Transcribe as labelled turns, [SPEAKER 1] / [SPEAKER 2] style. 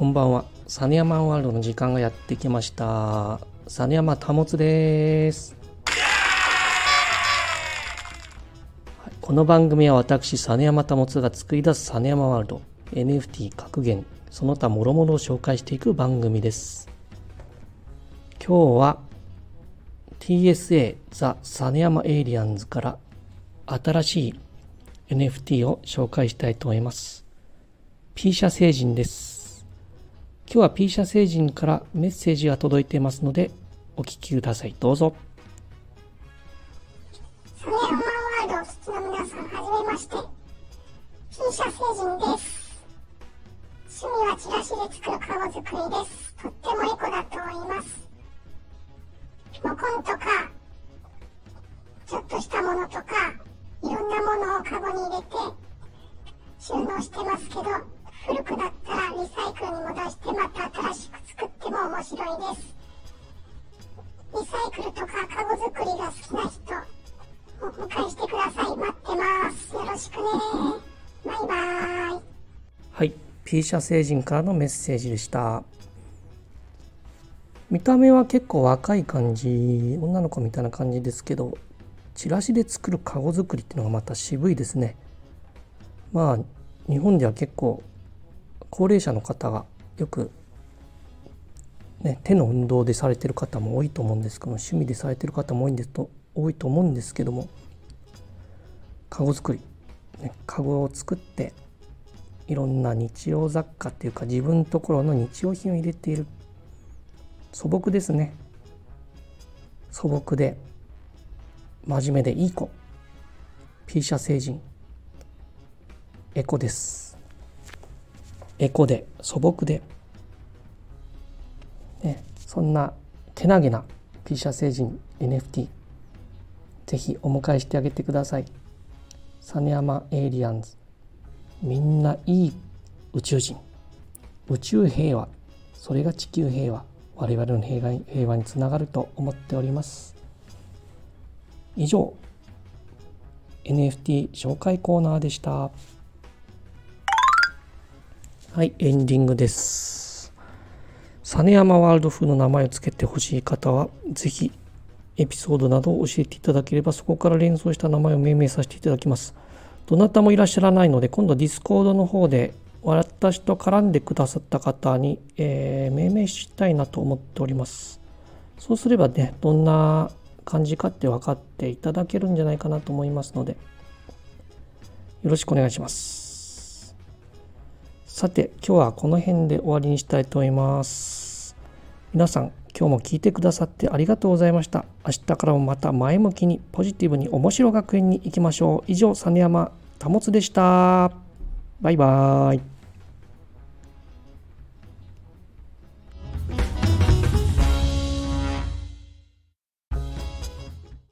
[SPEAKER 1] こんばんは。サネヤマンワールドの時間がやってきました。サネヤマタモツです。はいこの番組は私、サネヤマタモツが作り出すサネヤマワールド、NFT 格言、その他諸々を紹介していく番組です。今日は TSA ザ・サネヤマエイリアンズから新しい NFT を紹介したいと思います。P 社星人です。今日は P 社星人からメッセージが届いていますので、お聞きください。どうぞ。
[SPEAKER 2] サネヤマンワールドをお聞きの皆さん、はじめまして。P 社星人です。趣味はチラシで作るカゴ作りです。とってもエコだと思います。モコンとか、ちょっとしたものとか、いろんなものをカゴに入れて収納してますけど、古く作りが好きな人、お迎えしてください。待ってます。よろしくね。バイバイ。
[SPEAKER 1] はい。P 社星人からのメッセージでした。見た目は結構若い感じ、女の子みたいな感じですけど、チラシで作るカゴ作りっていうのがまた渋いですね。まあ、日本では結構高齢者の方がよく、ね、手の運動でされてる方も多いと思うんですけど趣味でされてる方も多いんですと多いと思うんですけどもカゴ作り、ね、カゴを作っていろんな日用雑貨っていうか自分ところの日用品を入れている。素朴ですね。素朴で真面目でいい子。P 社成人。エコです。エコで素朴で、そんなけなげな P 社成人 NFT ぜひお迎えしてあげてください。実山エイリアンズ。みんないい宇宙人。宇宙平和。それが地球平和。我々の平和平和につながると思っております。以上 NFT 紹介コーナーでした。はいエンディングです。実山ワールド風の名前を付けてほしい方はぜひエピソードなどを教えていただければそこから連想した名前を命名させていただきます。どなたもいらっしゃらないので今度ディスコードの方で私と絡んでくださった方に、えー命名したいなと思っております。そうすればねどんな感じかって分かっていただけるんじゃないかなと思いますのでよろしくお願いします。さて今日はこの辺で終わりにしたいと思います。皆さん今日も聞いてくださってありがとうございました。明日からもまた前向きにポジティブに面白学園に行きましょう。以上実山保でした。バイバーイ。